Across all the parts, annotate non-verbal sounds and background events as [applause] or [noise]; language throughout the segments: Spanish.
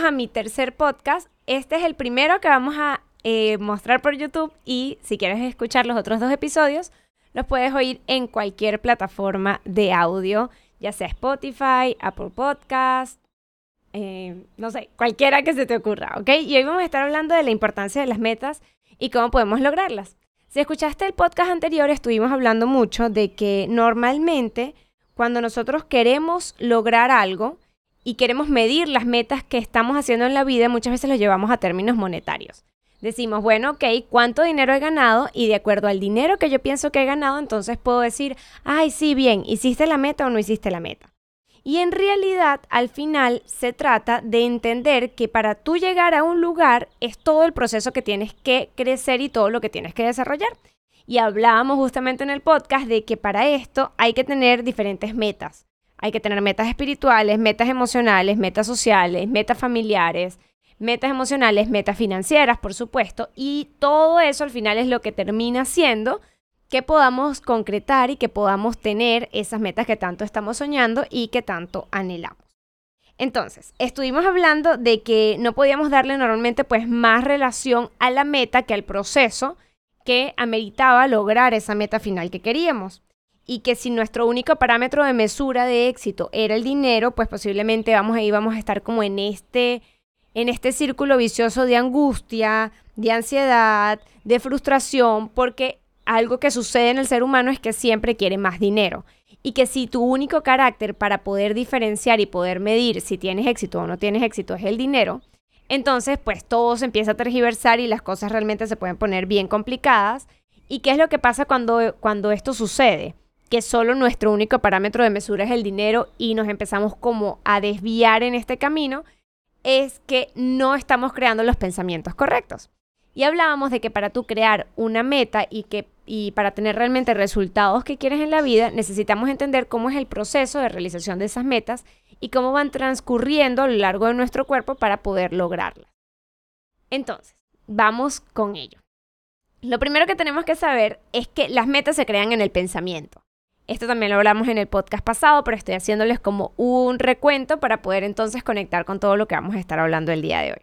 a mi tercer podcast. Este es el primero que vamos a eh, mostrar por YouTube y si quieres escuchar los otros dos episodios, los puedes oír en cualquier plataforma de audio, ya sea Spotify, Apple Podcast, eh, no sé, cualquiera que se te ocurra, ¿ok? Y hoy vamos a estar hablando de la importancia de las metas y cómo podemos lograrlas. Si escuchaste el podcast anterior, estuvimos hablando mucho de que normalmente cuando nosotros queremos lograr algo, y queremos medir las metas que estamos haciendo en la vida, muchas veces lo llevamos a términos monetarios. Decimos, bueno, ok, ¿cuánto dinero he ganado? Y de acuerdo al dinero que yo pienso que he ganado, entonces puedo decir, ay, sí, bien, ¿hiciste la meta o no hiciste la meta? Y en realidad, al final, se trata de entender que para tú llegar a un lugar es todo el proceso que tienes que crecer y todo lo que tienes que desarrollar. Y hablábamos justamente en el podcast de que para esto hay que tener diferentes metas. Hay que tener metas espirituales, metas emocionales, metas sociales, metas familiares, metas emocionales, metas financieras, por supuesto. Y todo eso al final es lo que termina siendo que podamos concretar y que podamos tener esas metas que tanto estamos soñando y que tanto anhelamos. Entonces, estuvimos hablando de que no podíamos darle normalmente pues más relación a la meta que al proceso que ameritaba lograr esa meta final que queríamos y que si nuestro único parámetro de mesura de éxito era el dinero, pues posiblemente vamos ahí vamos a estar como en este en este círculo vicioso de angustia, de ansiedad, de frustración, porque algo que sucede en el ser humano es que siempre quiere más dinero. Y que si tu único carácter para poder diferenciar y poder medir si tienes éxito o no tienes éxito es el dinero, entonces pues todo se empieza a tergiversar y las cosas realmente se pueden poner bien complicadas. ¿Y qué es lo que pasa cuando, cuando esto sucede? Que solo nuestro único parámetro de mesura es el dinero y nos empezamos como a desviar en este camino, es que no estamos creando los pensamientos correctos. Y hablábamos de que para tú crear una meta y que y para tener realmente resultados que quieres en la vida, necesitamos entender cómo es el proceso de realización de esas metas y cómo van transcurriendo a lo largo de nuestro cuerpo para poder lograrlas. Entonces, vamos con ello. Lo primero que tenemos que saber es que las metas se crean en el pensamiento. Esto también lo hablamos en el podcast pasado, pero estoy haciéndoles como un recuento para poder entonces conectar con todo lo que vamos a estar hablando el día de hoy.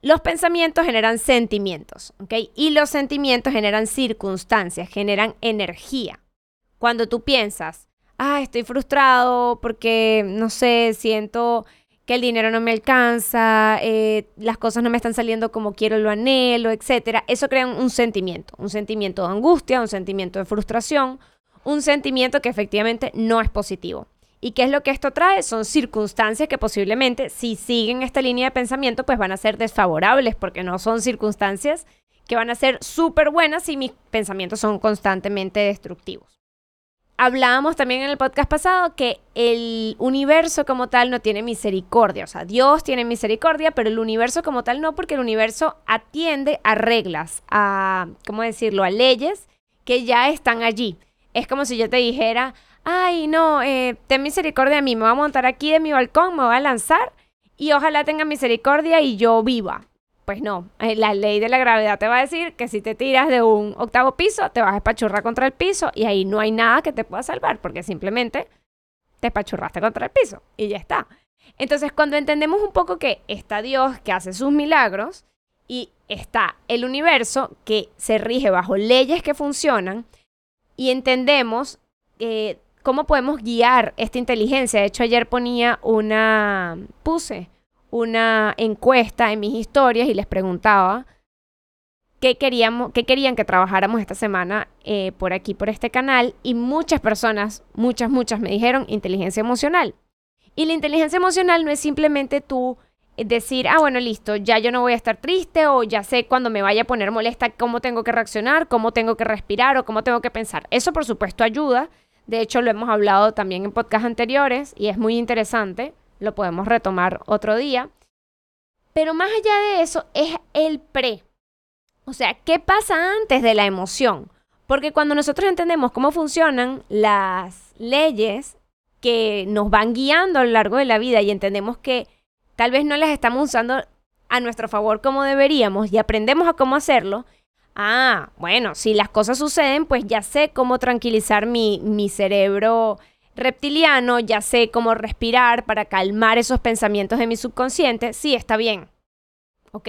Los pensamientos generan sentimientos, ¿ok? Y los sentimientos generan circunstancias, generan energía. Cuando tú piensas, ah, estoy frustrado porque, no sé, siento que el dinero no me alcanza, eh, las cosas no me están saliendo como quiero, lo anhelo, etc. Eso crea un sentimiento, un sentimiento de angustia, un sentimiento de frustración, un sentimiento que efectivamente no es positivo. ¿Y qué es lo que esto trae? Son circunstancias que posiblemente, si siguen esta línea de pensamiento, pues van a ser desfavorables, porque no son circunstancias que van a ser súper buenas si mis pensamientos son constantemente destructivos. Hablábamos también en el podcast pasado que el universo como tal no tiene misericordia, o sea, Dios tiene misericordia, pero el universo como tal no, porque el universo atiende a reglas, a, ¿cómo decirlo?, a leyes que ya están allí. Es como si yo te dijera, ay, no, eh, ten misericordia de mí, me voy a montar aquí de mi balcón, me voy a lanzar y ojalá tenga misericordia y yo viva. Pues no, eh, la ley de la gravedad te va a decir que si te tiras de un octavo piso, te vas a espachurrar contra el piso y ahí no hay nada que te pueda salvar porque simplemente te espachurraste contra el piso y ya está. Entonces, cuando entendemos un poco que está Dios que hace sus milagros y está el universo que se rige bajo leyes que funcionan, y entendemos eh, cómo podemos guiar esta inteligencia. De hecho, ayer ponía una, puse una encuesta en mis historias y les preguntaba qué, queríamos, qué querían que trabajáramos esta semana eh, por aquí, por este canal. Y muchas personas, muchas, muchas me dijeron inteligencia emocional. Y la inteligencia emocional no es simplemente tú decir, ah, bueno, listo, ya yo no voy a estar triste o ya sé cuando me vaya a poner molesta cómo tengo que reaccionar, cómo tengo que respirar o cómo tengo que pensar. Eso por supuesto ayuda. De hecho, lo hemos hablado también en podcasts anteriores y es muy interesante. Lo podemos retomar otro día. Pero más allá de eso es el pre. O sea, ¿qué pasa antes de la emoción? Porque cuando nosotros entendemos cómo funcionan las leyes que nos van guiando a lo largo de la vida y entendemos que tal vez no las estamos usando a nuestro favor como deberíamos y aprendemos a cómo hacerlo, ah, bueno, si las cosas suceden, pues ya sé cómo tranquilizar mi, mi cerebro reptiliano, ya sé cómo respirar para calmar esos pensamientos de mi subconsciente, sí, está bien. Ok.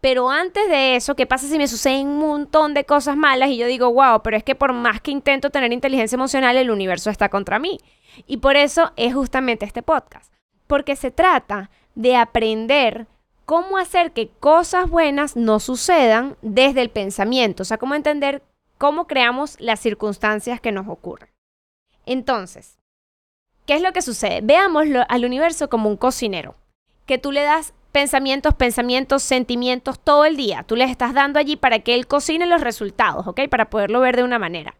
Pero antes de eso, ¿qué pasa si me suceden un montón de cosas malas y yo digo, wow, pero es que por más que intento tener inteligencia emocional, el universo está contra mí? Y por eso es justamente este podcast. Porque se trata de aprender cómo hacer que cosas buenas no sucedan desde el pensamiento. O sea, cómo entender cómo creamos las circunstancias que nos ocurren. Entonces, ¿qué es lo que sucede? Veámoslo al universo como un cocinero, que tú le das pensamientos, pensamientos, sentimientos todo el día. Tú les estás dando allí para que él cocine los resultados, ¿ok? Para poderlo ver de una manera.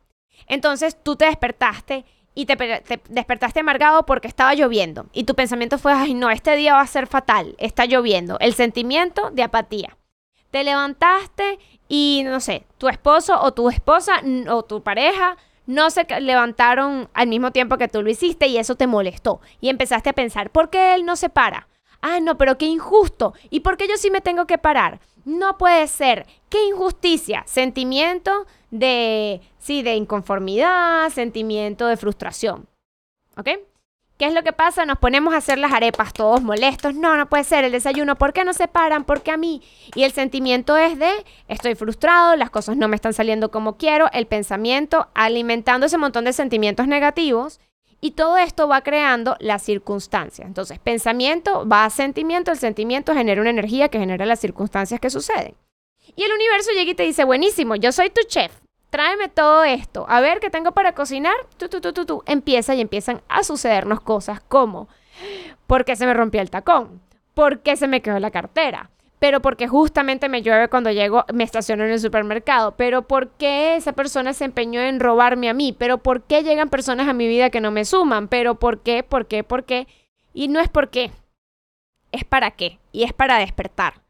Entonces tú te despertaste y te, despertaste amargado porque estaba lloviendo. Y tu pensamiento fue, ay no, este día va a ser fatal, está lloviendo. El sentimiento de apatía. Te levantaste y, no sé, tu esposo o tu esposa o tu pareja no se levantaron al mismo tiempo que tú lo hiciste y eso te molestó. Y empezaste a pensar, ¿por qué él no se para? Ah, no, pero qué injusto. ¿Y por qué yo sí me tengo que parar? No puede ser. Qué injusticia. Sentimiento de, sí, de inconformidad, sentimiento de frustración. ¿Ok? ¿Qué es lo que pasa? Nos ponemos a hacer las arepas todos molestos. No, no puede ser el desayuno. ¿Por qué no se paran? ¿Por qué a mí? Y el sentimiento es de estoy frustrado, las cosas no me están saliendo como quiero, el pensamiento alimentando ese montón de sentimientos negativos y todo esto va creando las circunstancias. Entonces, pensamiento va a sentimiento, el sentimiento genera una energía que genera las circunstancias que suceden. Y el universo llega y te dice, buenísimo, yo soy tu chef, tráeme todo esto, a ver qué tengo para cocinar, tú, tú, tú, tú, tú. Empieza y empiezan a sucedernos cosas como, ¿por qué se me rompió el tacón? ¿Por qué se me quedó la cartera? pero porque justamente me llueve cuando llego, me estaciono en el supermercado, pero ¿por qué esa persona se empeñó en robarme a mí? Pero ¿por qué llegan personas a mi vida que no me suman? Pero ¿por qué? ¿Por qué? ¿Por qué? Y no es por qué, es para qué, y es para despertar.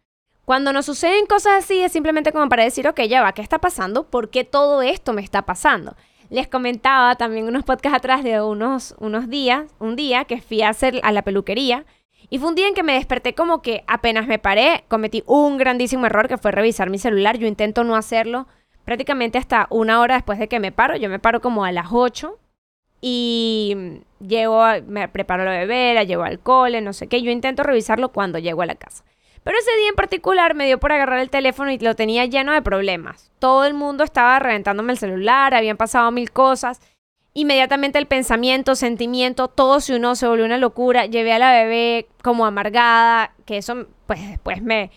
Cuando nos suceden cosas así es simplemente como para decir, ok, ya va, ¿qué está pasando? ¿Por qué todo esto me está pasando? Les comentaba también unos podcasts atrás de unos, unos días, un día que fui a hacer a la peluquería, y fue un día en que me desperté como que apenas me paré, cometí un grandísimo error que fue revisar mi celular. Yo intento no hacerlo prácticamente hasta una hora después de que me paro. Yo me paro como a las 8 y llego, me preparo la bebé, la llevo al cole, no sé qué. Yo intento revisarlo cuando llego a la casa. Pero ese día en particular me dio por agarrar el teléfono y lo tenía lleno de problemas. Todo el mundo estaba reventándome el celular, habían pasado mil cosas Inmediatamente el pensamiento, sentimiento, todo se unió, se volvió una locura. Llevé a la bebé como amargada, que eso pues después me...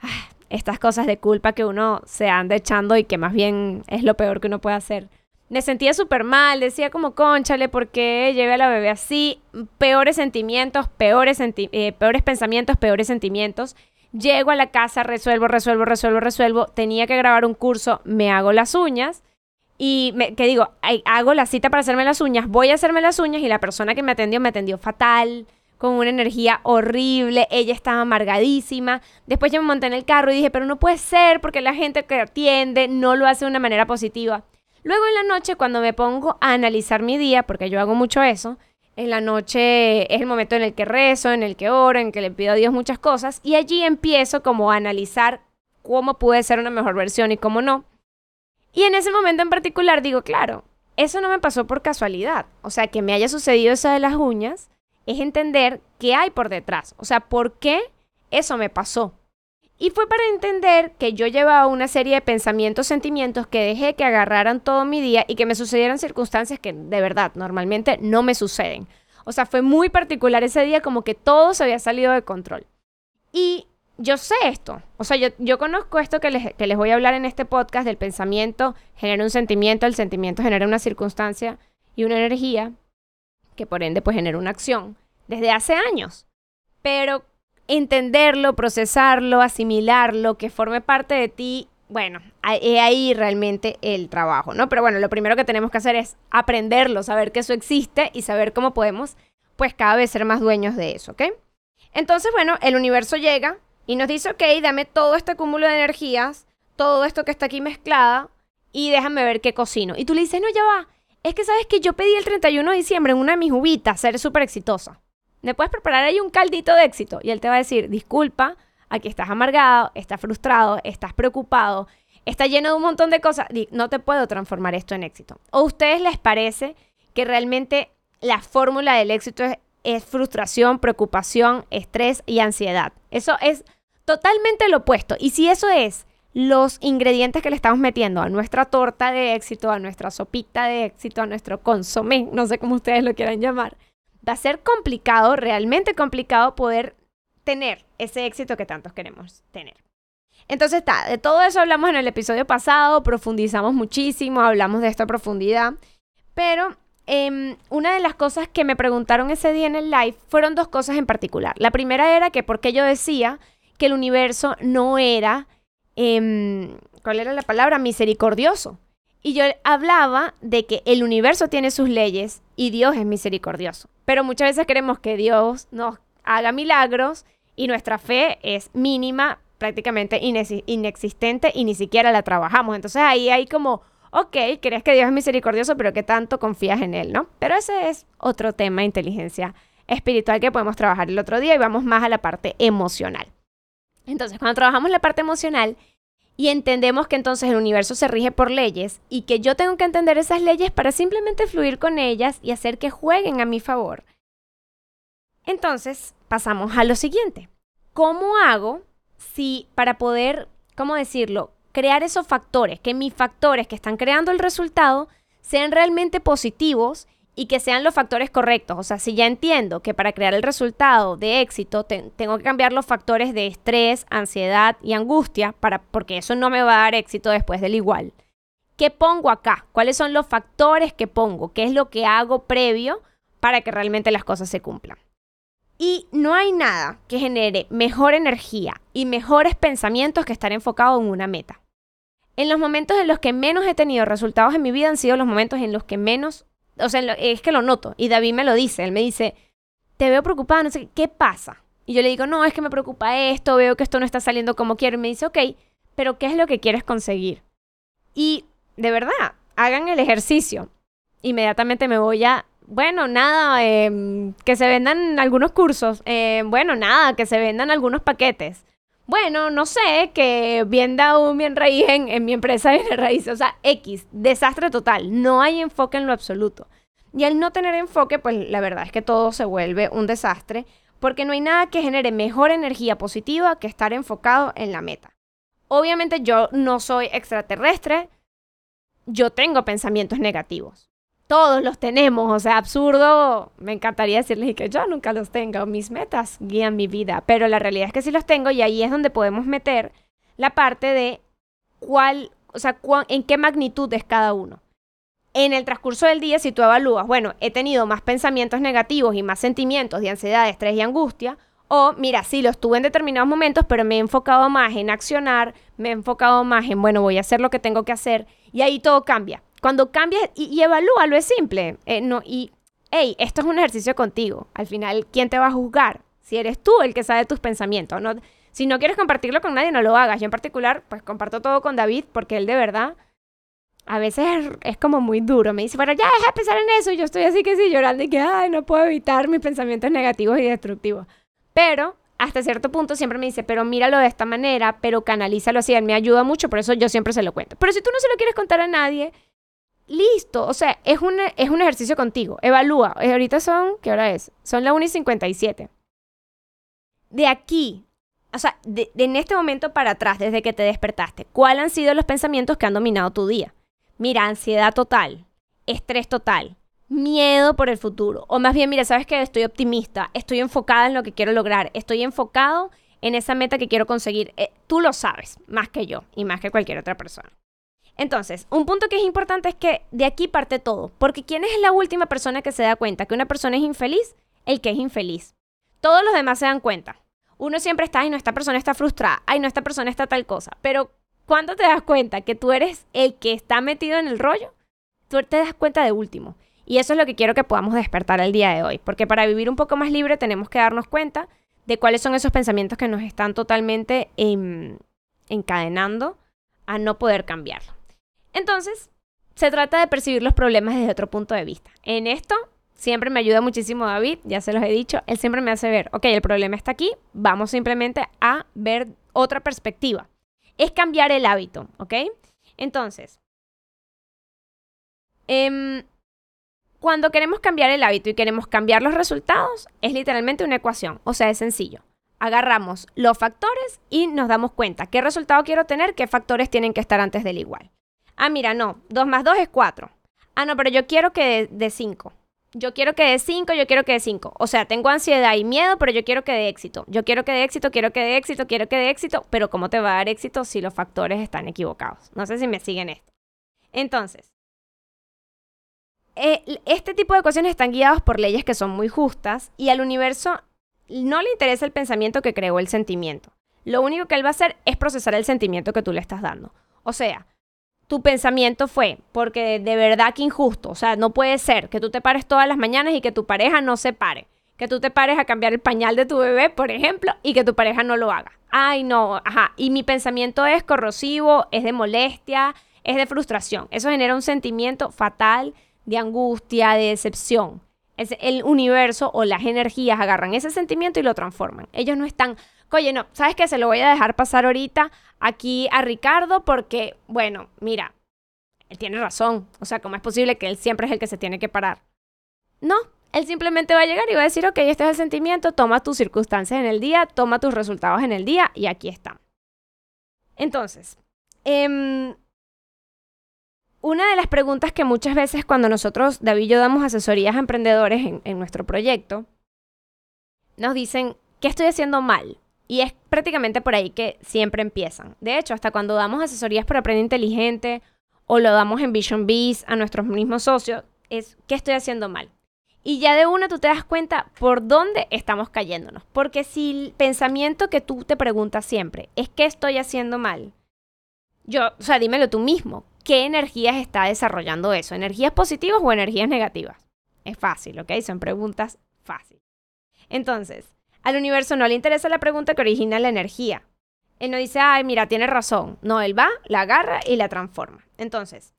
Ah, estas cosas de culpa que uno se anda echando y que más bien es lo peor que uno puede hacer. Me sentía súper mal, decía como, conchale, ¿por qué llevé a la bebé así? Peores sentimientos, peores, eh, peores pensamientos, peores sentimientos. Llego a la casa, resuelvo, resuelvo, resuelvo, resuelvo. Tenía que grabar un curso, me hago las uñas y me, que digo, hago la cita para hacerme las uñas, voy a hacerme las uñas y la persona que me atendió me atendió fatal, con una energía horrible, ella estaba amargadísima. Después yo me monté en el carro y dije, pero no puede ser porque la gente que atiende no lo hace de una manera positiva. Luego en la noche, cuando me pongo a analizar mi día, porque yo hago mucho eso, en la noche es el momento en el que rezo, en el que oro, en el que le pido a Dios muchas cosas, y allí empiezo como a analizar cómo pude ser una mejor versión y cómo no. Y en ese momento en particular digo, claro, eso no me pasó por casualidad. O sea, que me haya sucedido eso de las uñas es entender qué hay por detrás. O sea, por qué eso me pasó. Y fue para entender que yo llevaba una serie de pensamientos, sentimientos que dejé que agarraran todo mi día y que me sucedieran circunstancias que de verdad normalmente no me suceden. O sea, fue muy particular ese día como que todo se había salido de control. Y yo sé esto. O sea, yo, conozco esto que les, que les, voy a hablar en este podcast del pensamiento genera un sentimiento, el sentimiento genera una circunstancia y una energía que por ende pues genera una acción desde hace años. Pero entenderlo, procesarlo, asimilarlo, que forme parte de ti, bueno, es ahí realmente el trabajo, ¿no? Pero bueno, lo primero que tenemos que hacer es aprenderlo, saber que eso existe y saber cómo podemos pues cada vez ser más dueños de eso, ¿ok? Entonces, bueno, el universo llega, y nos dice, ok, dame todo este cúmulo de energías, todo esto que está aquí mezclada, y déjame ver qué cocino. Y tú le dices, no, ya va. Es que sabes que yo pedí el 31 de diciembre en una de mis uvitas ser súper exitosa. ¿Me puedes preparar ahí un caldito de éxito? Y él te va a decir, disculpa, aquí estás amargado, estás frustrado, estás preocupado, está lleno de un montón de cosas. No te puedo transformar esto en éxito. ¿O a ustedes les parece que realmente la fórmula del éxito es, es frustración, preocupación, estrés y ansiedad. Eso es totalmente lo opuesto. Y si eso es los ingredientes que le estamos metiendo a nuestra torta de éxito, a nuestra sopita de éxito, a nuestro consomé, no sé cómo ustedes lo quieran llamar, va a ser complicado, realmente complicado poder tener ese éxito que tantos queremos tener. Entonces está, de todo eso hablamos en el episodio pasado, profundizamos muchísimo, hablamos de esta profundidad, pero em, una de las cosas que me preguntaron ese día en el live fueron dos cosas en particular. La primera era que por qué yo decía que el universo no era, em, ¿cuál era la palabra? Misericordioso. Y yo hablaba de que el universo tiene sus leyes y Dios es misericordioso. Pero muchas veces queremos que Dios nos haga milagros y nuestra fe es mínima, prácticamente inexistente y ni siquiera la trabajamos. Entonces ahí hay como, ok, crees que Dios es misericordioso, pero ¿qué tanto confías en Él, no? Pero ese es otro tema de inteligencia espiritual que podemos trabajar el otro día y vamos más a la parte emocional. Entonces, cuando trabajamos la parte emocional y entendemos que entonces el universo se rige por leyes y que yo tengo que entender esas leyes para simplemente fluir con ellas y hacer que jueguen a mi favor, entonces pasamos a lo siguiente. ¿Cómo hago si para poder, ¿cómo decirlo? Crear esos factores, que mis factores que están creando el resultado sean realmente positivos y que sean los factores correctos. O sea, si ya entiendo que para crear el resultado de éxito tengo que cambiar los factores de estrés, ansiedad y angustia, para, porque eso no me va a dar éxito después del igual. ¿Qué pongo acá? ¿Cuáles son los factores que pongo? ¿Qué es lo que hago previo para que realmente las cosas se cumplan? Y no hay nada que genere mejor energía y mejores pensamientos que estar enfocado en una meta. En los momentos en los que menos he tenido resultados en mi vida han sido los momentos en los que menos o sea, es que lo noto. Y David me lo dice. Él me dice, te veo preocupada, no sé, ¿qué pasa? Y yo le digo, no, es que me preocupa esto, veo que esto no está saliendo como quiero. Y me dice, ok, pero ¿qué es lo que quieres conseguir? Y de verdad, hagan el ejercicio. Inmediatamente me voy a, bueno, nada, em, que se vendan algunos cursos. Em, bueno, nada, que se vendan algunos paquetes. Bueno, no sé, que venda un bien raíz en, mi empresa de raíz. O sea, X, desastre total. No hay enfoque en lo absoluto. Y al no tener enfoque, pues la verdad es que todo se vuelve un desastre, porque no hay nada que genere mejor energía positiva que estar enfocado en la meta. Obviamente yo no soy extraterrestre, yo tengo pensamientos negativos todos los tenemos, o sea, absurdo, me encantaría decirles que yo nunca los tengo, mis metas guían mi vida, pero la realidad es que sí los tengo y ahí es donde podemos meter la parte de cuál, o sea, en qué magnitud es cada uno. En el transcurso del día, si tú evalúas, bueno, he tenido más pensamientos negativos y más sentimientos de ansiedad, estrés y angustia, o mira, sí, los tuve en determinados momentos, pero me he enfocado más en accionar, me he enfocado más en, bueno, voy a hacer lo que tengo que hacer, y ahí todo cambia. Cuando cambias y, evalúalo, es simple. Eh, no, y, hey, esto es un ejercicio contigo. Al final, ¿quién te va a juzgar? Si eres tú el que sabe tus pensamientos. No, si no quieres compartirlo con nadie, no lo hagas. Yo en particular, pues comparto todo con David porque él de verdad a veces es, como muy duro. Me dice, bueno, ya deja de pensar en eso. Y yo estoy así que sí, llorando y que, ay, no puedo evitar mis pensamientos negativos y destructivos. Pero hasta cierto punto siempre me dice, pero míralo de esta manera, pero canalízalo así. Él me ayuda mucho, por eso yo siempre se lo cuento. Pero si tú no se lo quieres contar a nadie, listo. O sea, es un, es un ejercicio contigo. Evalúa. Eh, ahorita son, ¿qué hora es? Son las 1 y 57. De aquí, o sea, de, en este momento para atrás, desde que te despertaste, ¿cuáles han sido los pensamientos que han dominado tu día? Mira, ansiedad total, estrés total, miedo por el futuro. O más bien, mira, sabes que estoy optimista, estoy enfocada en lo que quiero lograr, estoy enfocado en esa meta que quiero conseguir. Eh, tú lo sabes, más que yo y más que cualquier otra persona. Entonces, un punto que es importante es que de aquí parte todo, porque ¿quién es la última persona que se da cuenta que una persona es infeliz? El que es infeliz. Todos los demás se dan cuenta. Uno siempre está, ay, no, esta persona está frustrada, ay, no, esta persona está tal cosa, pero cuando te das cuenta que tú eres el que está metido en el rollo, tú te das cuenta de último. Y eso es lo que quiero que podamos despertar el día de hoy, porque para vivir un poco más libre tenemos que darnos cuenta de cuáles son esos pensamientos que nos están totalmente em, encadenando a no poder cambiarlo. Entonces, se trata de percibir los problemas desde otro punto de vista. En esto siempre me ayuda muchísimo David, ya se los he dicho, él siempre me hace ver, ok, el problema está aquí, vamos simplemente a ver otra perspectiva. Es cambiar el hábito, ¿ok? Entonces, em, cuando queremos cambiar el hábito y queremos cambiar los resultados, es literalmente una ecuación, o sea, es sencillo. Agarramos los factores y nos damos cuenta qué resultado quiero tener, qué factores tienen que estar antes del igual. Ah, mira, no, 2 más 2 es 4. Ah, no, pero yo quiero que de 5. Yo quiero que de 5, yo quiero que de 5. O sea, tengo ansiedad y miedo, pero yo quiero que de éxito. Yo quiero que de éxito, quiero que de éxito, quiero que de éxito, pero ¿cómo te va a dar éxito si los factores están equivocados? No sé si me siguen esto. Entonces, eh, este tipo de ecuaciones están guiadas por leyes que son muy justas y al universo no le interesa el pensamiento que creó el sentimiento. Lo único que él va a hacer es procesar el sentimiento que tú le estás dando. O sea, tu pensamiento fue, porque de verdad que injusto, o sea, no puede ser que tú te pares todas las mañanas y que tu pareja no se pare, que tú te pares a cambiar el pañal de tu bebé, por ejemplo, y que tu pareja no lo haga. Ay, no, ajá, y mi pensamiento es corrosivo, es de molestia, es de frustración. Eso genera un sentimiento fatal de angustia, de decepción. Es el universo o las energías agarran ese sentimiento y lo transforman. Ellos no están, oye, no, ¿sabes qué? Se lo voy a dejar pasar ahorita aquí a Ricardo porque, bueno, mira, él tiene razón. O sea, ¿cómo es posible que él siempre es el que se tiene que parar? No, él simplemente va a llegar y va a decir, ok, este es el sentimiento, toma tus circunstancias en el día, toma tus resultados en el día y aquí está. Entonces, eh, una de las preguntas que muchas veces cuando nosotros, David y yo, damos asesorías a emprendedores en, nuestro proyecto, nos dicen, ¿qué estoy haciendo mal? Y es prácticamente por ahí que siempre empiezan. De hecho, hasta cuando damos asesorías para Aprende Inteligente o lo damos en Vision Bees a nuestros mismos socios, es ¿qué estoy haciendo mal? Y ya de una tú te das cuenta por dónde estamos cayéndonos. Porque si el pensamiento que tú te preguntas siempre es ¿qué estoy haciendo mal? Yo, o sea, dímelo tú mismo qué energías está desarrollando eso, energías positivas o energías negativas. Es fácil, ¿ok? Son preguntas fáciles. Entonces, al universo no le interesa la pregunta que origina la energía. Él no dice, ay, mira, tiene razón. No, él va, la agarra y la transforma. Entonces,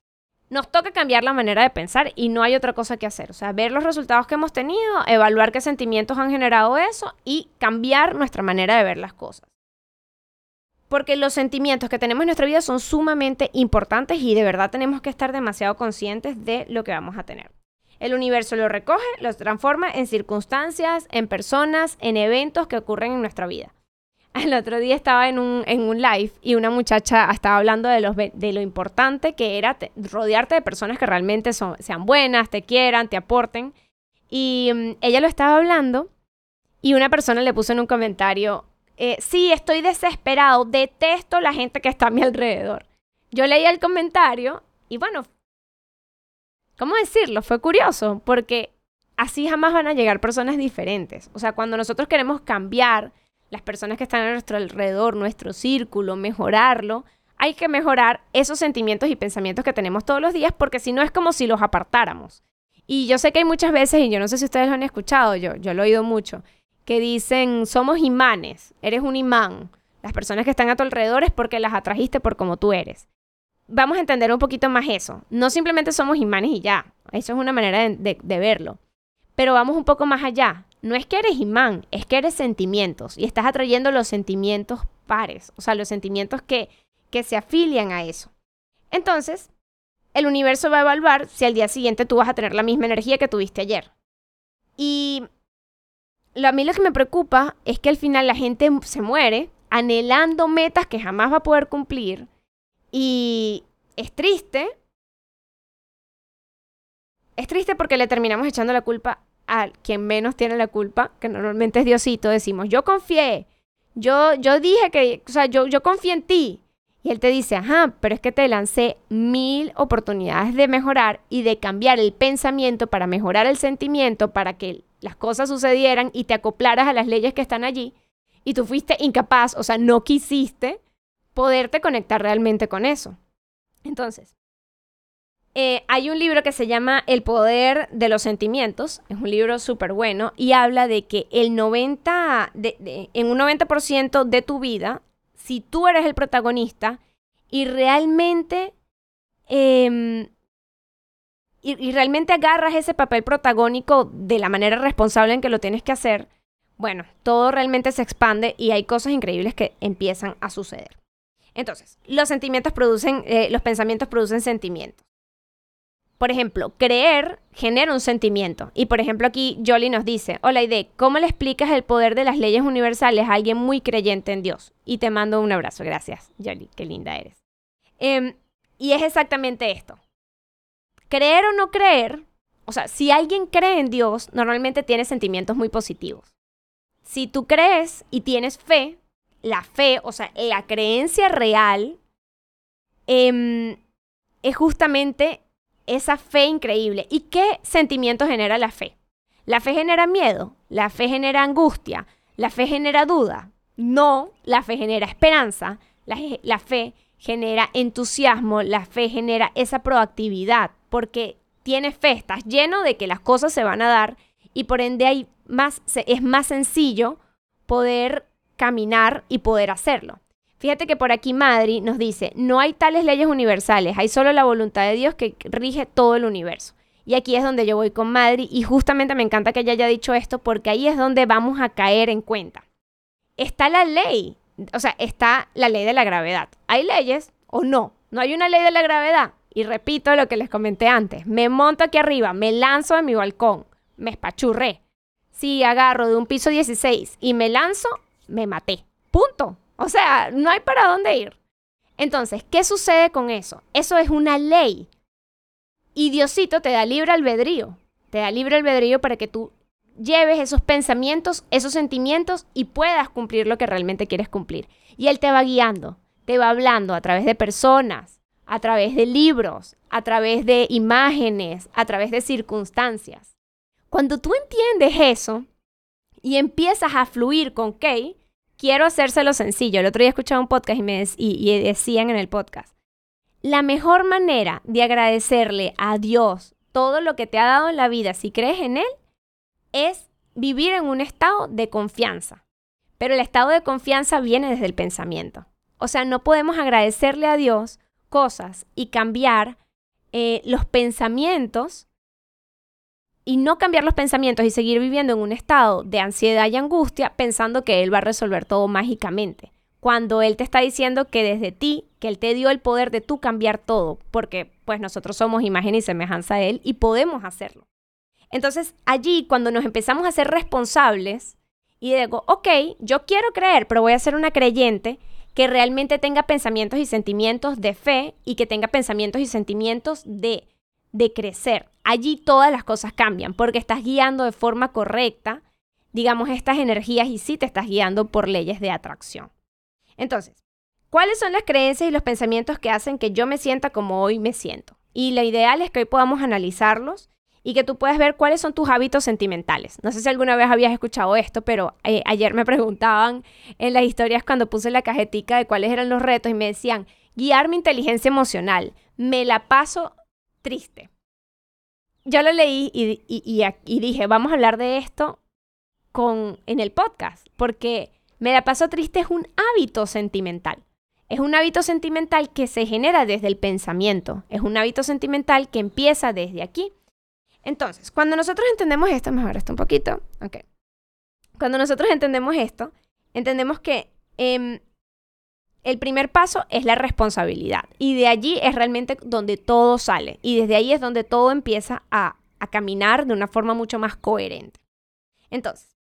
nos toca cambiar la manera de pensar y no hay otra cosa que hacer. O sea, ver los resultados que hemos tenido, evaluar qué sentimientos han generado eso y cambiar nuestra manera de ver las cosas porque los sentimientos que tenemos en nuestra vida son sumamente importantes y de verdad tenemos que estar demasiado conscientes de lo que vamos a tener. El universo lo recoge, lo transforma en circunstancias, en personas, en eventos que ocurren en nuestra vida. [laughs] El otro día estaba en un, en un live y una muchacha estaba hablando de, los, lo importante que era rodearte de personas que realmente sean buenas, te quieran, te aporten. Y mm, ella lo estaba hablando y una persona le puso en un comentario, eh, sí, estoy desesperado, detesto la gente que está a mi alrededor. Yo leí el comentario y bueno, ¿cómo decirlo? Fue curioso porque así jamás van a llegar personas diferentes. O sea, cuando nosotros queremos cambiar las personas que están a nuestro alrededor, nuestro círculo, mejorarlo, hay que mejorar esos sentimientos y pensamientos que tenemos todos los días porque si no es como si los apartáramos. Y yo sé que hay muchas veces, y yo no sé si ustedes lo han escuchado, yo, yo lo he oído mucho, que dicen, somos imanes, eres un imán. Las personas que están a tu alrededor es porque las atrajiste por como tú eres. Vamos a entender un poquito más eso. No simplemente somos imanes y ya. Eso es una manera de, verlo. Pero vamos un poco más allá. No es que eres imán, es que eres sentimientos y estás atrayendo los sentimientos pares, o sea, los sentimientos que, que se afilian a eso. Entonces, el universo va a evaluar si al día siguiente tú vas a tener la misma energía que tuviste ayer. Y a mí lo que me preocupa es que al final la gente se muere anhelando metas que jamás va a poder cumplir. Y es triste. Es triste porque le terminamos echando la culpa a quien menos tiene la culpa, que normalmente es Diosito. Decimos, yo confié, yo, yo dije que, o sea, yo, yo confié en ti. Y él te dice, ajá, pero es que te lancé mil oportunidades de mejorar y de cambiar el pensamiento para mejorar el sentimiento, para que las cosas sucedieran y te acoplaras a las leyes que están allí. Y tú fuiste incapaz, o sea, no quisiste poderte conectar realmente con eso. Entonces, eh, hay un libro que se llama El poder de los sentimientos, es un libro súper bueno y habla de que el 90, en un 90% de tu vida si tú eres el protagonista y realmente... Em, y, realmente agarras ese papel protagónico de la manera responsable en que lo tienes que hacer, bueno, todo realmente se expande y hay cosas increíbles que empiezan a suceder. Entonces, los sentimientos producen, eh, los pensamientos producen sentimientos. por ejemplo, creer genera un sentimiento. Y por ejemplo aquí Jolly nos dice, hola Ide, ¿cómo le explicas el poder de las leyes universales a alguien muy creyente en Dios? Y te mando un abrazo. Gracias, Jolly, qué linda eres. Em, y es exactamente esto. Creer o no creer, o sea, si alguien cree en Dios, normalmente tiene sentimientos muy positivos. Si tú crees y tienes fe, la fe, o sea, la creencia real, em, es justamente esa fe increíble. ¿Y qué sentimiento genera la fe? La fe genera miedo, la fe genera angustia, la fe genera duda. No, la fe genera esperanza, la, fe genera entusiasmo, la fe genera esa proactividad, porque tienes fe, estás lleno de que las cosas se van a dar y por ende hay más, es más sencillo poder caminar y poder hacerlo. Fíjate que por aquí Madri nos dice, no hay tales leyes universales, hay solo la voluntad de Dios que rige todo el universo. Y aquí es donde yo voy con Madri y justamente me encanta que ella haya dicho esto porque ahí es donde vamos a caer en cuenta. Está la ley, o sea, está la ley de la gravedad. ¿Hay leyes o no? No hay una ley de la gravedad. Y repito lo que les comenté antes, me monto aquí arriba, me lanzo de mi balcón, me espachurré. Si agarro de un piso 16 y me lanzo, me maté. Punto. O sea, no hay para dónde ir. Entonces, ¿qué sucede con eso? Eso es una ley. Y Diosito te da libre albedrío. Te da libre albedrío para que tú lleves esos pensamientos, esos sentimientos y puedas cumplir lo que realmente quieres cumplir. Y Él te va guiando, te va hablando a través de personas, a través de libros, a través de imágenes, a través de circunstancias. Cuando tú entiendes eso y empiezas a fluir con Kay, quiero hacérselo sencillo. El otro día escuchaba un podcast y, me y decían en el podcast, la mejor manera de agradecerle a Dios todo lo que te ha dado en la vida, si crees en Él, es vivir en un estado de confianza. Pero el estado de confianza viene desde el pensamiento. O sea, no podemos agradecerle a Dios cosas y cambiar eh, los pensamientos y no cambiar los pensamientos y seguir viviendo en un estado de ansiedad y angustia pensando que Él va a resolver todo mágicamente. Cuando Él te está diciendo que desde ti, que Él te dio el poder de tú cambiar todo, porque pues nosotros somos imagen y semejanza de Él y podemos hacerlo. Entonces allí, cuando nos empezamos a ser responsables y digo, ok, yo quiero creer, pero voy a ser una creyente que realmente tenga pensamientos y sentimientos de fe y que tenga pensamientos y sentimientos de de crecer. Allí todas las cosas cambian porque estás guiando de forma correcta, digamos, estas energías y sí te estás guiando por leyes de atracción. Entonces, ¿cuáles son las creencias y los pensamientos que hacen que yo me sienta como hoy me siento? Y lo ideal es que hoy podamos analizarlos y que tú puedas ver cuáles son tus hábitos sentimentales. No sé si alguna vez habías escuchado esto, pero eh, ayer me [laughs] preguntaban en las historias cuando puse la cajetica de cuáles eran los retos y me decían, guiar mi inteligencia emocional. Me la paso triste. Yo lo leí y, dije, vamos a hablar de esto con, en el podcast, porque me la paso triste es un hábito sentimental. Es un hábito sentimental que se genera desde el pensamiento. Es un hábito sentimental que empieza desde aquí. Entonces, cuando nosotros entendemos esto, mejor esto un poquito. Ok. Cuando nosotros entendemos esto, entendemos que em, el primer paso es la responsabilidad y de allí es realmente donde todo sale y desde ahí es donde todo empieza a, caminar de una forma mucho más coherente. Entonces,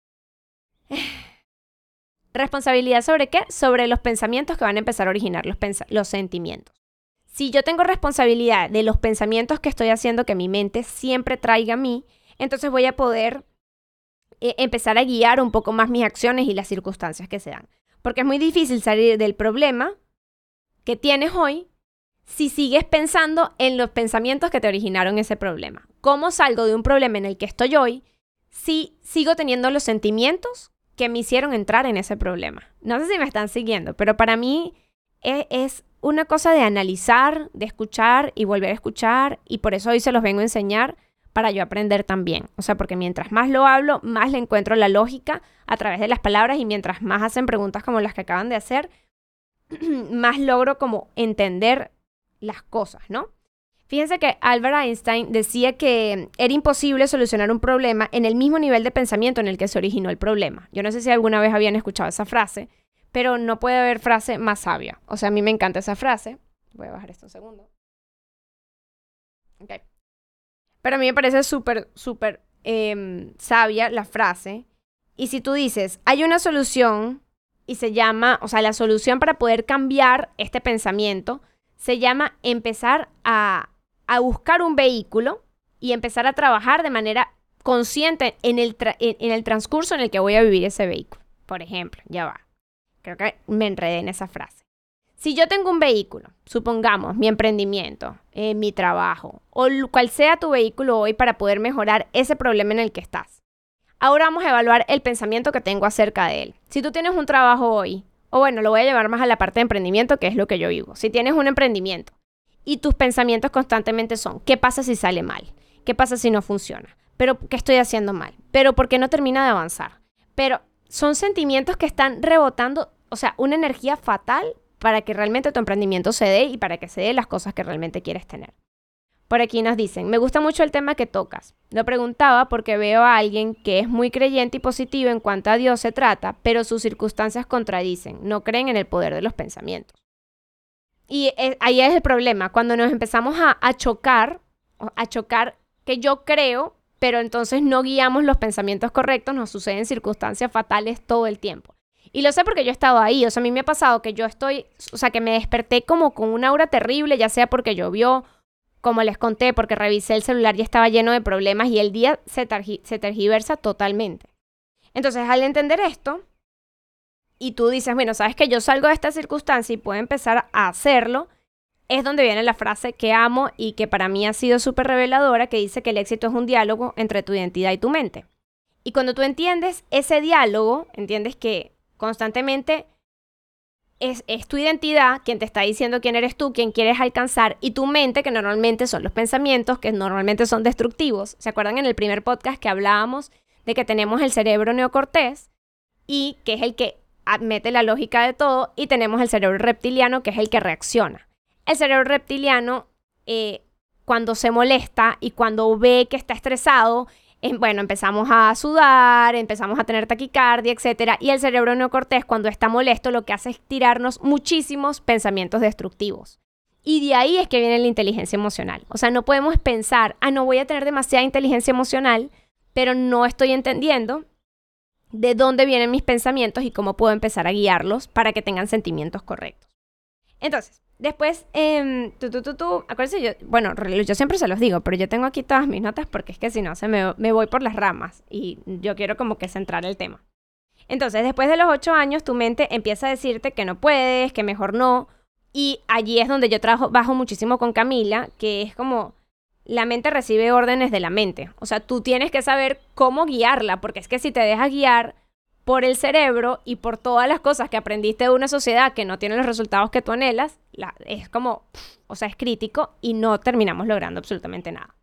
[sighs] responsabilidad sobre qué? Sobre los pensamientos que van a empezar a originar los, los sentimientos. Si yo tengo responsabilidad de los pensamientos que estoy haciendo que mi mente siempre traiga a mí, entonces voy a poder eh, empezar a guiar un poco más mis acciones y las circunstancias que se dan. Porque es muy difícil salir del problema que tienes hoy si sigues pensando en los pensamientos que te originaron ese problema. ¿Cómo salgo de un problema en el que estoy hoy si sigo teniendo los sentimientos que me hicieron entrar en ese problema? No sé si me están siguiendo, pero para mí es, es una cosa de analizar, de escuchar y volver a escuchar y por eso hoy se los vengo a enseñar para yo aprender también. O sea, porque mientras más lo hablo, más le encuentro la lógica a través de las palabras y mientras más hacen preguntas como las que acaban de hacer, [clears throat] más logro como entender las cosas, ¿no? Fíjense que Albert Einstein decía que era imposible solucionar un problema en el mismo nivel de pensamiento en el que se originó el problema. Yo no sé si alguna vez habían escuchado esa frase, pero no puede haber frase más sabia. O sea, a mí me encanta esa frase. Voy a bajar esto un segundo. Okay. Pero a mí me parece súper, súper em, sabia la frase. Y si tú dices, hay una solución y se llama, o sea, la solución para poder cambiar este pensamiento se llama empezar a, a buscar un vehículo y empezar a trabajar de manera consciente en el, en el transcurso en el que voy a vivir ese vehículo. Por ejemplo, ya va. Creo que me enredé en esa frase. Si yo tengo un vehículo, supongamos mi emprendimiento, eh, mi trabajo, o cual sea tu vehículo hoy para poder mejorar ese problema en el que estás. Ahora vamos a evaluar el pensamiento que tengo acerca de él. Si tú tienes un trabajo hoy, o bueno, lo voy a llevar más a la parte de emprendimiento, que es lo que yo vivo. Si tienes un emprendimiento y tus pensamientos constantemente son, ¿qué pasa si sale mal? ¿Qué pasa si no funciona? ¿Pero qué estoy haciendo mal? ¿Pero por qué no termina de avanzar? Pero son sentimientos que están rebotando, o sea, una energía fatal para que realmente tu emprendimiento se dé y para que se dé las cosas que realmente quieres tener. Por aquí nos dicen, me gusta mucho el tema que tocas. Lo preguntaba porque veo a alguien que es muy creyente y positivo en cuanto a Dios se trata, pero sus circunstancias contradicen, no creen en el poder de los pensamientos. Y ahí es el problema, cuando nos empezamos a, a chocar, a chocar que yo creo, pero entonces no guiamos los pensamientos correctos, nos suceden circunstancias fatales todo el tiempo. Y lo sé porque yo he estado ahí, o sea, a mí me ha pasado que yo estoy, o sea, que me desperté como con una aura terrible, ya sea porque llovió, como les conté, porque revisé el celular y estaba lleno de problemas y el día se, se tergiversa totalmente. Entonces, al entender esto, y tú dices, bueno, sabes que yo salgo de esta circunstancia y puedo empezar a hacerlo, es donde viene la frase que amo y que para mí ha sido súper reveladora, que dice que el éxito es un diálogo entre tu identidad y tu mente. Y cuando tú entiendes ese diálogo, entiendes que constantemente es, tu identidad quien te está diciendo quién eres tú, quién quieres alcanzar, y tu mente, que normalmente son los pensamientos, que normalmente son destructivos. ¿Se acuerdan en el primer podcast que hablábamos de que tenemos el cerebro neocortés y que es el que mete la lógica de todo, y tenemos el cerebro reptiliano, que es el que reacciona? El cerebro reptiliano, eh, cuando se molesta y cuando ve que está estresado, bueno, empezamos a sudar, empezamos a tener taquicardia, etc. Y el cerebro neocortés, cuando está molesto, lo que hace es tirarnos muchísimos pensamientos destructivos. Y de ahí es que viene la inteligencia emocional. O sea, no podemos pensar, ah, no voy a tener demasiada inteligencia emocional, pero no estoy entendiendo de dónde vienen mis pensamientos y cómo puedo empezar a guiarlos para que tengan sentimientos correctos. Entonces, Después, eh, tú, tú, tú, tú, acuérdense, yo, bueno, yo siempre se los digo, pero yo tengo aquí todas mis notas porque es que si no, se me, me voy por las ramas y yo quiero como que centrar el tema. Entonces, después de los ocho años, tu mente empieza a decirte que no puedes, que mejor no. Y allí es donde yo trabajo bajo muchísimo con Camila, que es como la mente recibe órdenes de la mente. O sea, tú tienes que saber cómo guiarla, porque es que si te dejas guiar por el cerebro y por todas las cosas que aprendiste de una sociedad que no tiene los resultados que tú anhelas, es como, o sea, es crítico y no terminamos logrando absolutamente nada.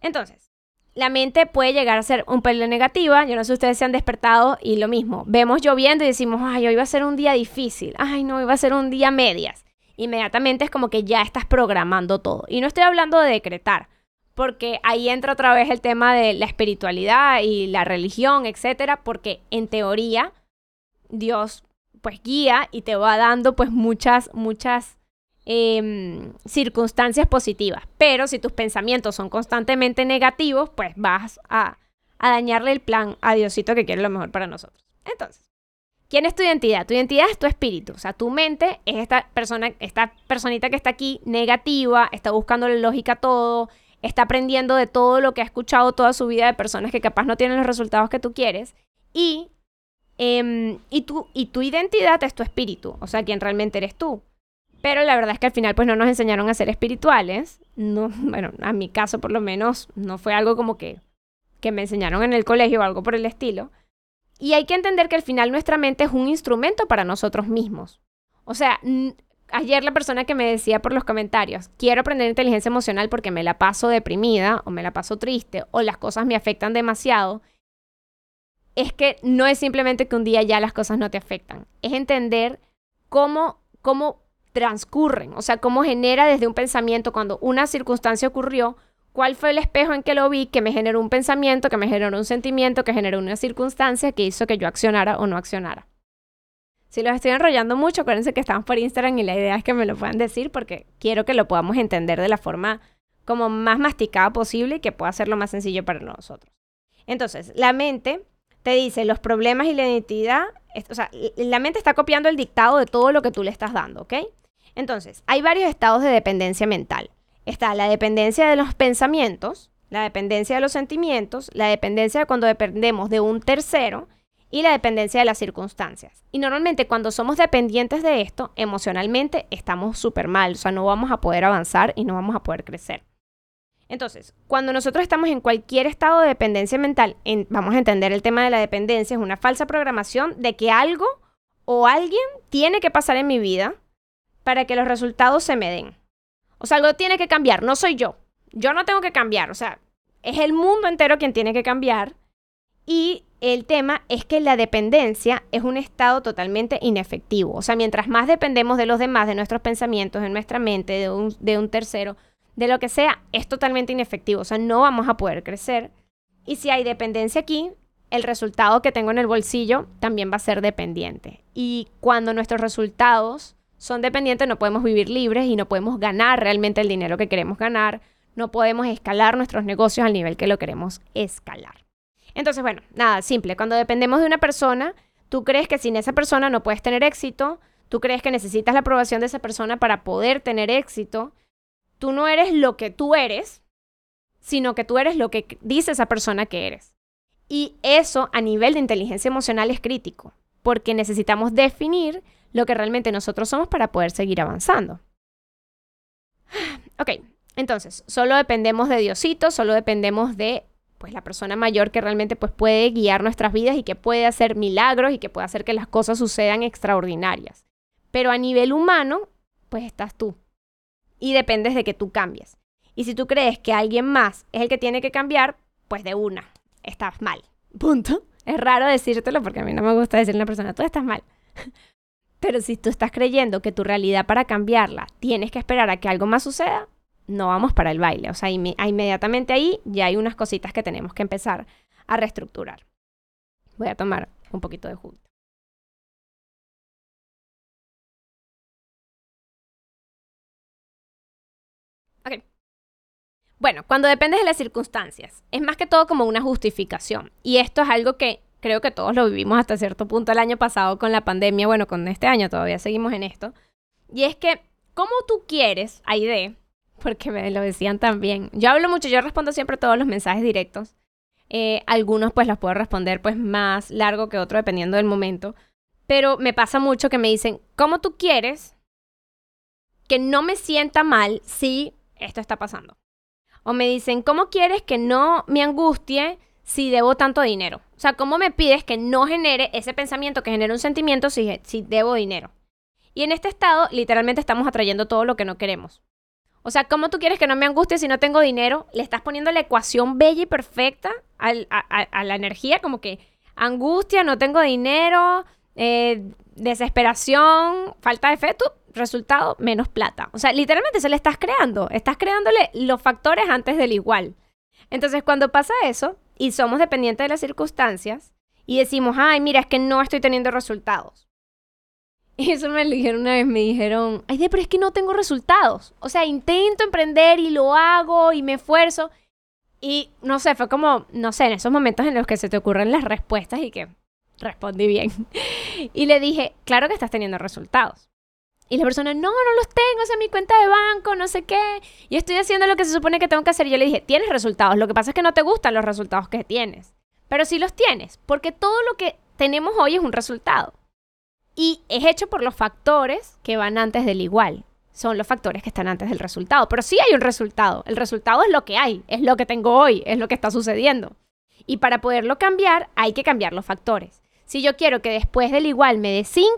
Entonces, la mente puede llegar a ser un pelo negativa. Yo no sé si ustedes se han despertado y lo mismo. Vemos lloviendo y decimos, ay, hoy va a ser un día difícil. Ay, no, hoy va a ser un día medias. Inmediatamente es como que ya estás programando todo. Y no estoy hablando de decretar porque ahí entra otra vez el tema de la espiritualidad y la religión, etcétera, porque en teoría Dios pues guía y te va dando pues muchas, muchas em, circunstancias positivas. Pero si tus pensamientos son constantemente negativos, pues vas a, a dañarle el plan a Diosito que quiere lo mejor para nosotros. Entonces, ¿quién es tu identidad? Tu identidad es tu espíritu, o sea, tu mente es esta persona, esta personita que está aquí negativa, está buscando la lógica todo, está aprendiendo de todo lo que ha escuchado toda su vida de personas que capaz no tienen los resultados que tú quieres. Y, em, y, tu, y tu identidad es tu espíritu, o sea, quien realmente eres tú. Pero la verdad es que al final pues no nos enseñaron a ser espirituales. No, [laughs] bueno, a mi caso por lo menos no fue algo como que, que me enseñaron en el colegio o algo por el estilo. Y hay que entender que al final nuestra mente es un instrumento para nosotros mismos. O sea, ayer la persona que me decía por los comentarios, quiero aprender inteligencia emocional porque me la paso deprimida o me la paso triste o las cosas me afectan demasiado, es que no es simplemente que un día ya las cosas no te afectan, es entender cómo, cómo transcurren, o sea, cómo genera desde un pensamiento cuando una circunstancia ocurrió, cuál fue el espejo en que lo vi que me generó un pensamiento, que me generó un sentimiento, que generó una circunstancia que hizo que yo accionara o no accionara. Si los estoy enrollando mucho, acuérdense que estamos por Instagram y la idea es que me lo puedan decir porque quiero que lo podamos entender de la forma como más masticada posible y que pueda ser lo más sencillo para nosotros. Entonces, la mente te dice los problemas y la identidad, o sea, la mente está copiando el dictado de todo lo que tú le estás dando, ¿ok? Entonces, hay varios estados de dependencia mental. Está la dependencia de los pensamientos, la dependencia de los sentimientos, la dependencia de cuando dependemos de un tercero y la dependencia de las circunstancias. Y normalmente cuando somos dependientes de esto, emocionalmente estamos súper mal, o sea, no vamos a poder avanzar y no vamos a poder crecer. Entonces, cuando nosotros estamos en cualquier estado de dependencia mental, vamos a entender el tema de la dependencia, es una falsa programación de que algo o alguien tiene que pasar en mi vida para que los resultados se me den. O sea, algo tiene que cambiar, no soy yo. Yo no tengo que cambiar, o sea, es el mundo entero quien tiene que cambiar. Y el tema es que la dependencia es un estado totalmente inefectivo. O sea, mientras más dependemos de los demás, de nuestros pensamientos, de nuestra mente, de un, tercero, de lo que sea, es totalmente inefectivo. O sea, no vamos a poder crecer. Y si hay dependencia aquí, el resultado que tengo en el bolsillo también va a ser dependiente. Y cuando nuestros resultados son dependientes, no podemos vivir libres y no podemos ganar realmente el dinero que queremos ganar. No podemos escalar nuestros negocios al nivel que lo queremos escalar. Entonces, bueno, nada, simple. Cuando dependemos de una persona, tú crees que sin esa persona no puedes tener éxito. Tú crees que necesitas la aprobación de esa persona para poder tener éxito tú no eres lo que tú eres, sino que tú eres lo que dice esa persona que eres. Y eso a nivel de inteligencia emocional es crítico, porque necesitamos definir lo que realmente nosotros somos para poder seguir avanzando. [sighs] Ok, entonces, solo dependemos de Diosito, solo dependemos de pues la persona mayor que realmente pues puede guiar nuestras vidas y que puede hacer milagros y que puede hacer que las cosas sucedan extraordinarias. Pero a nivel humano, pues estás tú y dependes de que tú cambies. Y si tú crees que alguien más es el que tiene que cambiar, pues de una, estás mal. Punto. Es raro decírtelo porque a mí no me gusta decirle a una persona, tú estás mal. [laughs] Pero si tú estás creyendo que tu realidad para cambiarla tienes que esperar a que algo más suceda, no vamos para el baile. O sea, inmediatamente ahí ya hay unas cositas que tenemos que empezar a reestructurar. Voy a tomar un poquito de jugo. Ok. Bueno, cuando depende de las circunstancias, es más que todo como una justificación. Y esto es algo que creo que todos lo vivimos hasta cierto punto el año pasado con la pandemia. Bueno, con este año todavía seguimos en esto. Y es que, ¿cómo tú quieres, Aide? Porque me lo decían también. Yo hablo mucho, yo respondo siempre todos los mensajes directos. Eh, algunos pues los puedo responder pues más largo que otro dependiendo del momento. Pero me pasa mucho que me dicen, ¿cómo tú quieres que no me sienta mal si esto está pasando. O me dicen, ¿cómo quieres que no me angustie si debo tanto dinero? O sea, ¿cómo me pides que no genere ese pensamiento que genera un sentimiento si, si debo dinero? Y en este estado, literalmente estamos atrayendo todo lo que no queremos. O sea, ¿cómo tú quieres que no me angustie si no tengo dinero? Le estás poniendo la ecuación bella y perfecta a, la energía, como que angustia, no tengo dinero, eh, desesperación, falta de fe. Tú resultado, menos plata. O sea, literalmente se le estás creando, estás creándole los factores antes del igual. Entonces, cuando pasa eso y somos dependientes de las circunstancias y decimos, ay, mira, es que no estoy teniendo resultados. Y eso me dijeron una vez, me dijeron, ay, pero es que no tengo resultados. O sea, intento emprender y lo hago y me esfuerzo. Y no sé, fue como, no sé, en esos momentos en los que se te ocurren las respuestas y que respondí bien. [laughs] Y le dije, claro que estás teniendo resultados. Y la persona, no, no los tengo, o sea, mi cuenta de banco, no sé qué. Y estoy haciendo lo que se supone que tengo que hacer. Y yo le dije, tienes resultados. Lo que pasa es que no te gustan los resultados que tienes. Pero sí los tienes, porque todo lo que tenemos hoy es un resultado. Y es hecho por los factores que van antes del igual. Son los factores que están antes del resultado. Pero sí hay un resultado. El resultado es lo que hay, es lo que tengo hoy, es lo que está sucediendo. Y para poderlo cambiar, hay que cambiar los factores. Si yo quiero que después del igual me dé 5,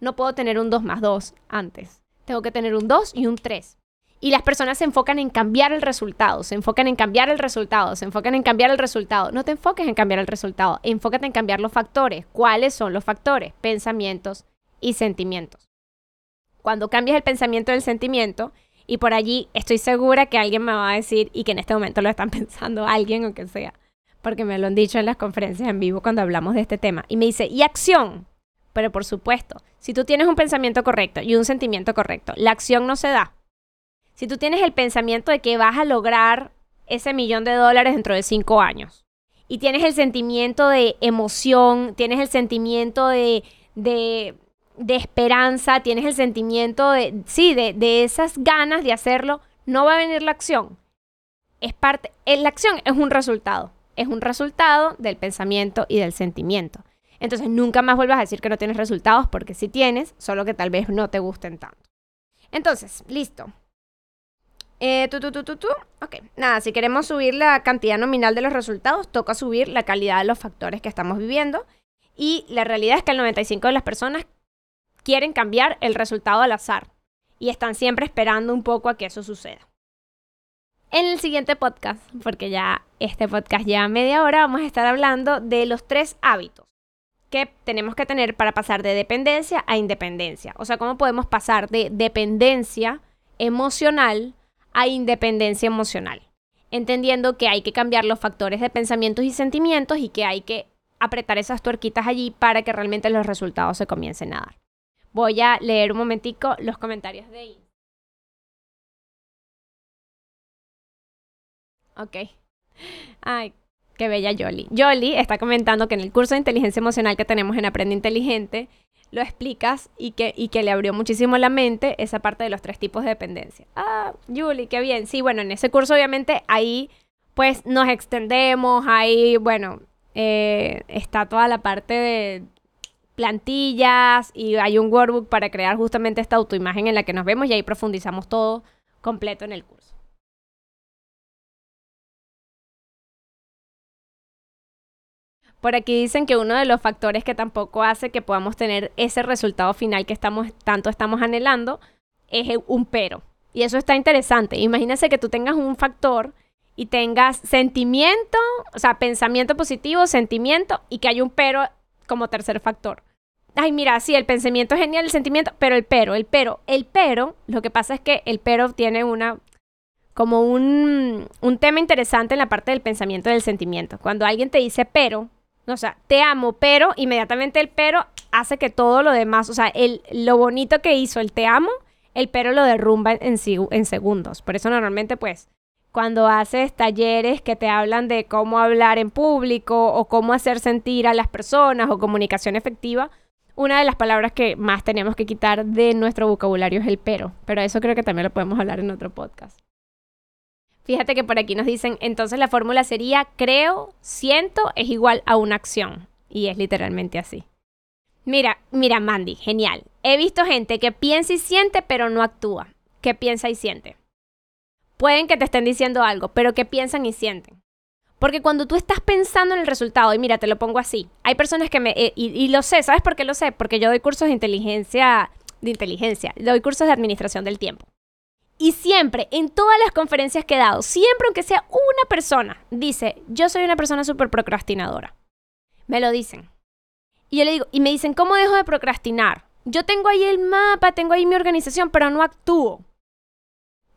no puedo tener un 2 más 2 antes. Tengo que tener un 2 y un 3. Y las personas se enfocan en cambiar el resultado, se enfocan en cambiar el resultado, se enfocan en cambiar el resultado. No te enfoques en cambiar el resultado, enfócate en cambiar los factores. ¿Cuáles son los factores? Pensamientos y sentimientos. Cuando cambias el pensamiento del sentimiento, y por allí estoy segura que alguien me va a decir, y que en este momento lo están [laughs] pensando alguien o que sea, porque me lo han dicho en las conferencias en vivo cuando hablamos de este tema, y me dice, ¿y acción? Pero por supuesto, si tú tienes un pensamiento correcto y un sentimiento correcto, la acción no se da. Si tú tienes el pensamiento de que vas a lograr ese millón de dólares dentro de cinco años y tienes el sentimiento de emoción, tienes el sentimiento de, de, esperanza, tienes el sentimiento de, sí, de, de esas ganas de hacerlo, no va a venir la acción. Es parte, eh, la acción es un resultado, es un resultado del pensamiento y del sentimiento. Entonces nunca más vuelvas a decir que no tienes resultados porque sí tienes, solo que tal vez no te gusten tanto. Entonces, listo. Eh, tú, tú, tú, tú, tú. Ok, nada, si queremos subir la cantidad nominal de los resultados, toca subir la calidad de los factores que estamos viviendo. Y la realidad es que el 95% de las personas quieren cambiar el resultado al azar y están siempre esperando un poco a que eso suceda. En el siguiente podcast, porque ya este podcast lleva media hora, vamos a estar hablando de los tres hábitos que tenemos que tener para pasar de dependencia a independencia. O sea, cómo podemos pasar de dependencia emocional a independencia emocional. Entendiendo que hay que cambiar los factores de pensamientos y sentimientos y que hay que apretar esas tuerquitas allí para que realmente los resultados se comiencen a dar. Voy a leer un momentico los comentarios de ahí. Ok. Ay, Qué bella Yoli. Yoli está comentando que en el curso de inteligencia emocional que tenemos en Aprende Inteligente, lo explicas y que, y que le abrió muchísimo la mente esa parte de los tres tipos de dependencia. Ah, Yoli, qué bien. Sí, bueno, en ese curso obviamente ahí pues nos extendemos, ahí, bueno, eh, está toda la parte de plantillas y hay un workbook para crear justamente esta autoimagen en la que nos vemos y ahí profundizamos todo completo en el curso. Por aquí dicen que uno de los factores que tampoco hace que podamos tener ese resultado final que estamos, tanto estamos anhelando es un pero. Y eso está interesante. Imagínense que tú tengas un factor y tengas sentimiento, o sea, pensamiento positivo, sentimiento, y que hay un pero como tercer factor. Ay, mira, sí, el pensamiento es genial, el sentimiento, pero el pero, el pero, el pero, lo que pasa es que el pero tiene una, como un, un tema interesante en la parte del pensamiento y del sentimiento. Cuando alguien te dice pero, o sea, te amo, pero inmediatamente el pero hace que todo lo demás, o sea, el, lo bonito que hizo el te amo, el pero lo derrumba en, en segundos. Por eso normalmente, pues, cuando haces talleres que te hablan de cómo hablar en público o cómo hacer sentir a las personas o comunicación efectiva, una de las palabras que más tenemos que quitar de nuestro vocabulario es el pero. Pero eso creo que también lo podemos hablar en otro podcast. Fíjate que por aquí nos dicen, entonces la fórmula sería creo, siento es igual a una acción. Y es literalmente así. Mira, mira, Mandy, genial. He visto gente que piensa y siente pero no actúa. ¿Qué piensa y siente? Pueden que te estén diciendo algo, pero ¿qué piensan y sienten? Porque cuando tú estás pensando en el resultado, y mira, te lo pongo así, hay personas que me... Eh, y, y, lo sé, ¿sabes por qué lo sé? Porque yo doy cursos de inteligencia, de inteligencia, doy cursos de administración del tiempo. Y siempre, en todas las conferencias que he dado, siempre aunque sea una persona, dice, yo soy una persona súper procrastinadora. Me lo dicen. Y yo le digo, y me dicen, ¿cómo dejo de procrastinar? Yo tengo ahí el mapa, tengo ahí mi organización, pero no actúo.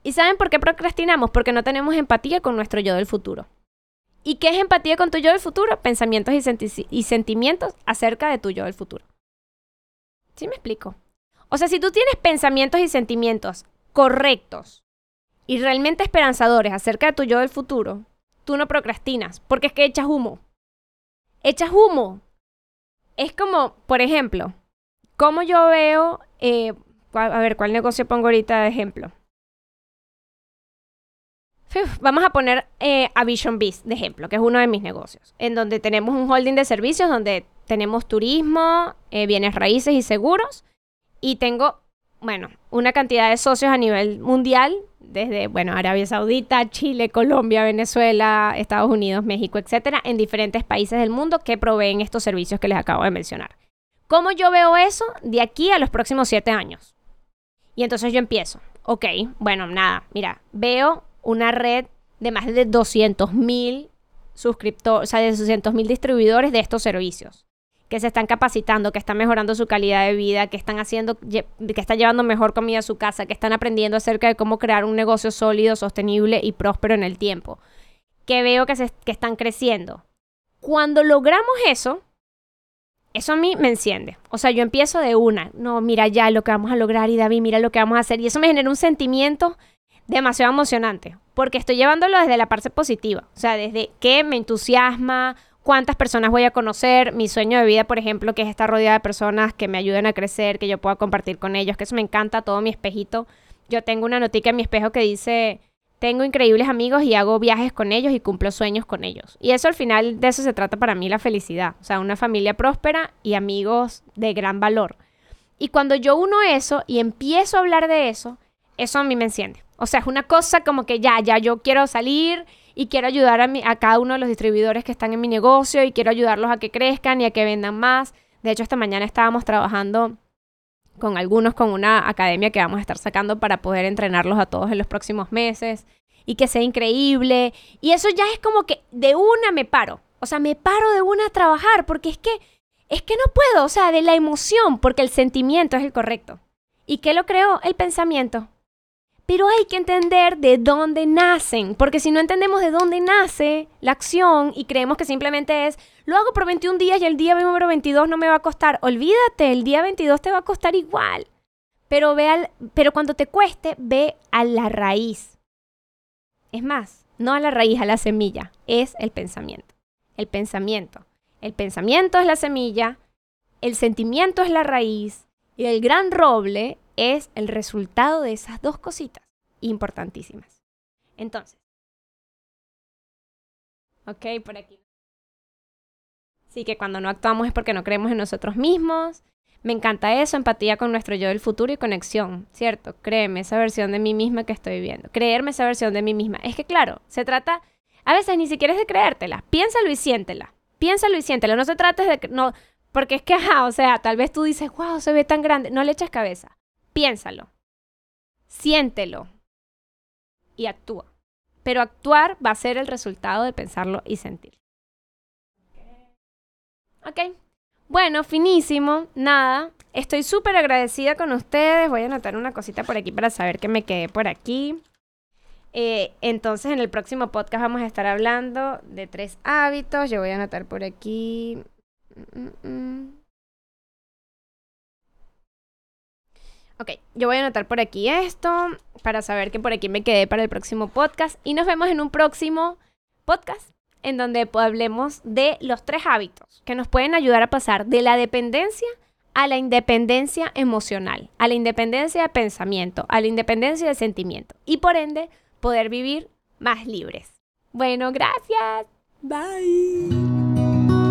¿Y saben por qué procrastinamos? Porque no tenemos empatía con nuestro yo del futuro. ¿Y qué es empatía con tu yo del futuro? Pensamientos y, y sentimientos acerca de tu yo del futuro. ¿Sí me explico? O sea, si tú tienes pensamientos y sentimientos correctos y realmente esperanzadores acerca de tu yo del futuro, tú no procrastinas, porque es que echas humo. Echas humo. Es como, por ejemplo, como yo veo, eh, a ver, ¿cuál negocio pongo ahorita de ejemplo? vamos a poner eh, a Vision Biz de ejemplo, que es uno de mis negocios, en donde tenemos un holding de servicios, donde tenemos turismo, eh, bienes raíces y seguros, y tengo bueno, una cantidad de socios a nivel mundial, desde, bueno, Arabia Saudita, Chile, Colombia, Venezuela, Estados Unidos, México, etcétera, en diferentes países del mundo que proveen estos servicios que les acabo de mencionar. ¿Cómo yo veo eso de aquí a los próximos siete años? Y entonces yo empiezo, ok, bueno, nada, mira, veo una red de más de 200 mil suscriptores, o sea, de 200 mil distribuidores de estos servicios que se están capacitando, que están mejorando su calidad de vida, que están haciendo, que están llevando mejor comida a su casa, que están aprendiendo acerca de cómo crear un negocio sólido, sostenible y próspero en el tiempo, que veo que, se, que están creciendo. Cuando logramos eso, eso a mí me enciende. O sea, yo empiezo de una, no, mira ya lo que vamos a lograr y David, mira lo que vamos a hacer. Y eso me genera un sentimiento demasiado emocionante, porque estoy llevándolo desde la parte positiva, o sea, desde que me entusiasma, cuántas personas voy a conocer, mi sueño de vida, por ejemplo, que es estar rodeada de personas que me ayuden a crecer, que yo pueda compartir con ellos, que eso me encanta, todo mi espejito. Yo tengo una notica en mi espejo que dice, tengo increíbles amigos y hago viajes con ellos y cumplo sueños con ellos. Y eso al final de eso se trata para mí la felicidad, o sea, una familia próspera y amigos de gran valor. Y cuando yo uno eso y empiezo a hablar de eso, eso a mí me enciende. O sea, es una cosa como que ya, ya yo quiero salir y quiero ayudar a, cada uno de los distribuidores que están en mi negocio y quiero ayudarlos a que crezcan y a que vendan más. De hecho, esta mañana estábamos trabajando con algunos, con una academia que vamos a estar sacando para poder entrenarlos a todos en los próximos meses y que sea increíble. Y eso ya es como que de una me paro. O sea, me paro de una a trabajar porque es que, es que no puedo, o sea, de la emoción, porque el sentimiento es el correcto. ¿Y qué lo creó? El pensamiento. Pero hay que entender de dónde nacen, porque si no entendemos de dónde nace la acción y creemos que simplemente es, lo hago por 21 días y el día número 22 no me va a costar, olvídate, el día 22 te va a costar igual. Pero, ve al, pero cuando te cueste, ve a la raíz. Es más, no a la raíz, a la semilla, es el pensamiento. El pensamiento. El pensamiento es la semilla, el sentimiento es la raíz y el gran roble es el resultado de esas dos cositas importantísimas. Entonces, ok, por aquí. Sí, que cuando no actuamos es porque no creemos en nosotros mismos. Me encanta eso, empatía con nuestro yo del futuro y conexión, ¿cierto? Créeme esa versión de mí misma que estoy viendo. Creerme esa versión de mí misma. Es que claro, se trata, a veces ni siquiera es de creértela. Piénsalo y siéntela. Piénsalo y siéntela. No se trata de no, porque es que, o sea, tal vez tú dices, wow, se ve tan grande. No le eches cabeza piénsalo, siéntelo y actúa. Pero actuar va a ser el resultado de pensarlo y sentir. Ok. Bueno, finísimo. Nada. Estoy súper agradecida con ustedes. Voy a anotar una cosita por aquí para saber que me quedé por aquí. Eh, entonces, en el próximo podcast vamos a estar hablando de tres hábitos. Yo voy a anotar por aquí. Mm, mm, mm. Ok, yo voy a anotar por aquí esto para saber que por aquí me quedé para el próximo podcast y nos vemos en un próximo podcast en donde hablemos de los tres hábitos que nos pueden ayudar a pasar de la dependencia a la independencia emocional, a la independencia de pensamiento, a la independencia de sentimiento y por ende poder vivir más libres. Bueno, gracias. Bye.